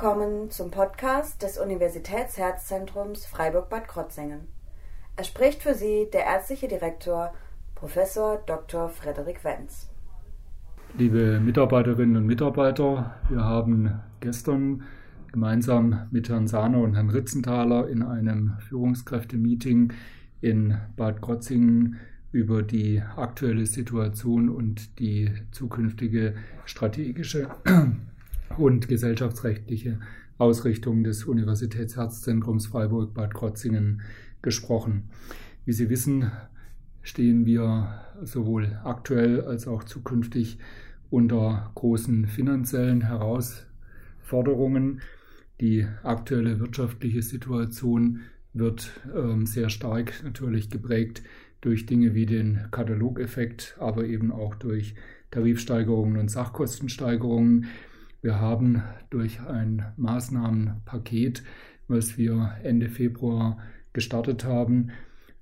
willkommen zum Podcast des Universitätsherzzentrums Freiburg-Bad Krotzingen. Er spricht für Sie der ärztliche Direktor Prof. Dr. Frederik Wenz. Liebe Mitarbeiterinnen und Mitarbeiter, wir haben gestern gemeinsam mit Herrn Sahner und Herrn Ritzenthaler in einem Führungskräftemeeting in Bad Krotzingen über die aktuelle Situation und die zukünftige strategische und gesellschaftsrechtliche Ausrichtung des Universitätsherzzentrums Freiburg-Bad Krotzingen gesprochen. Wie Sie wissen, stehen wir sowohl aktuell als auch zukünftig unter großen finanziellen Herausforderungen. Die aktuelle wirtschaftliche Situation wird ähm, sehr stark natürlich geprägt durch Dinge wie den Katalogeffekt, aber eben auch durch Tarifsteigerungen und Sachkostensteigerungen. Wir haben durch ein Maßnahmenpaket, was wir Ende Februar gestartet haben,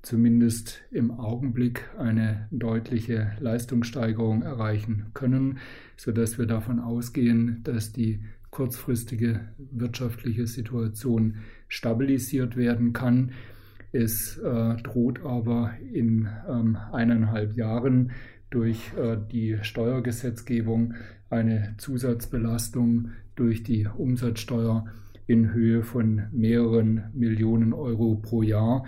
zumindest im Augenblick eine deutliche Leistungssteigerung erreichen können, sodass wir davon ausgehen, dass die kurzfristige wirtschaftliche Situation stabilisiert werden kann. Es äh, droht aber in ähm, eineinhalb Jahren durch äh, die Steuergesetzgebung eine Zusatzbelastung durch die Umsatzsteuer in Höhe von mehreren Millionen Euro pro Jahr,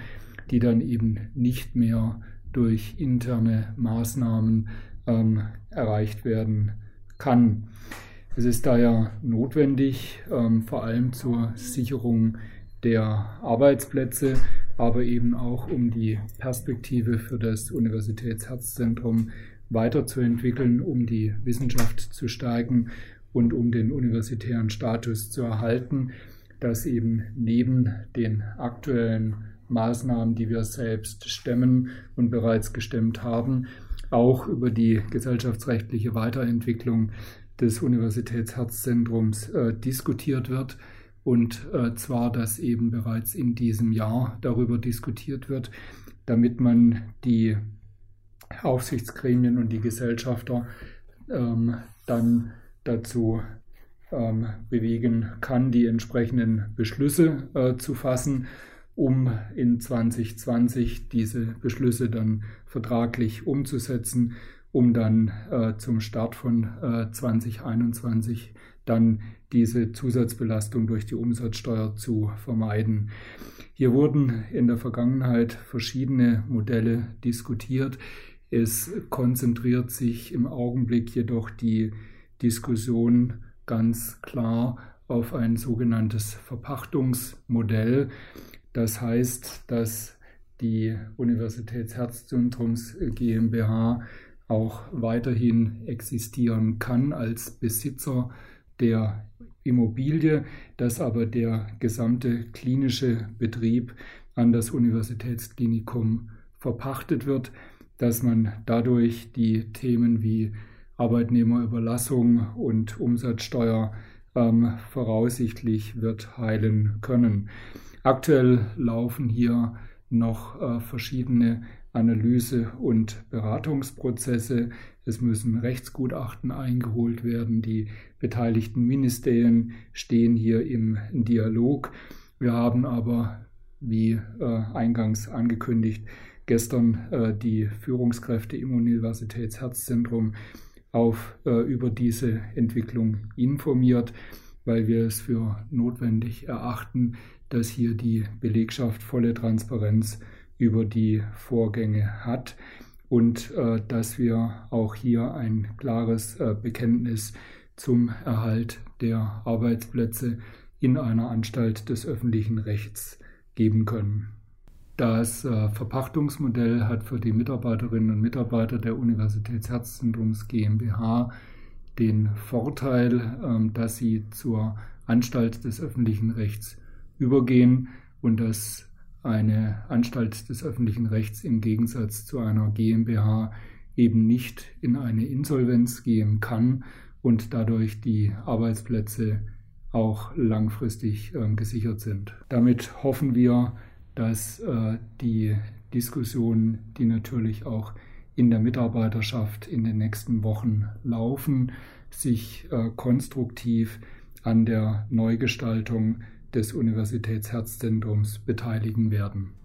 die dann eben nicht mehr durch interne Maßnahmen ähm, erreicht werden kann. Es ist daher notwendig, ähm, vor allem zur Sicherung der Arbeitsplätze, aber eben auch um die Perspektive für das Universitätsherzzentrum weiterzuentwickeln, um die Wissenschaft zu stärken und um den universitären Status zu erhalten, dass eben neben den aktuellen Maßnahmen, die wir selbst stemmen und bereits gestemmt haben, auch über die gesellschaftsrechtliche Weiterentwicklung des Universitätsherzzentrums äh, diskutiert wird. Und äh, zwar, dass eben bereits in diesem Jahr darüber diskutiert wird, damit man die Aufsichtsgremien und die Gesellschafter ähm, dann dazu ähm, bewegen kann, die entsprechenden Beschlüsse äh, zu fassen, um in 2020 diese Beschlüsse dann vertraglich umzusetzen, um dann äh, zum Start von äh, 2021 dann diese Zusatzbelastung durch die Umsatzsteuer zu vermeiden. Hier wurden in der Vergangenheit verschiedene Modelle diskutiert. Es konzentriert sich im Augenblick jedoch die Diskussion ganz klar auf ein sogenanntes Verpachtungsmodell. Das heißt, dass die Universitätsherzzentrums GmbH auch weiterhin existieren kann als Besitzer der Immobilie, dass aber der gesamte klinische Betrieb an das Universitätsklinikum verpachtet wird dass man dadurch die Themen wie Arbeitnehmerüberlassung und Umsatzsteuer ähm, voraussichtlich wird heilen können. Aktuell laufen hier noch äh, verschiedene Analyse- und Beratungsprozesse. Es müssen Rechtsgutachten eingeholt werden. Die beteiligten Ministerien stehen hier im Dialog. Wir haben aber, wie äh, eingangs angekündigt, gestern äh, die Führungskräfte im Universitätsherzzentrum auf, über diese Entwicklung informiert, weil wir es für notwendig erachten, dass hier die Belegschaft volle Transparenz über die Vorgänge hat und äh, dass wir auch hier ein klares äh, Bekenntnis zum Erhalt der Arbeitsplätze in einer Anstalt des öffentlichen Rechts geben können. Das äh, Verpachtungsmodell hat für die Mitarbeiterinnen und Mitarbeiter der Universitätsherzzentrums GmbH den Vorteil, ähm, dass sie zur Anstalt des öffentlichen Rechts übergehen und dass eine Anstalt des öffentlichen Rechts im Gegensatz zu einer GmbH eben nicht in eine Insolvenz gehen kann und dadurch die Arbeitsplätze auch langfristig äh, gesichert sind. Damit hoffen wir, dass äh, die Diskussionen, die natürlich auch in der Mitarbeiterschaft in den nächsten Wochen laufen, sich äh, konstruktiv an der Neugestaltung des Universitätsherzzentrums beteiligen werden.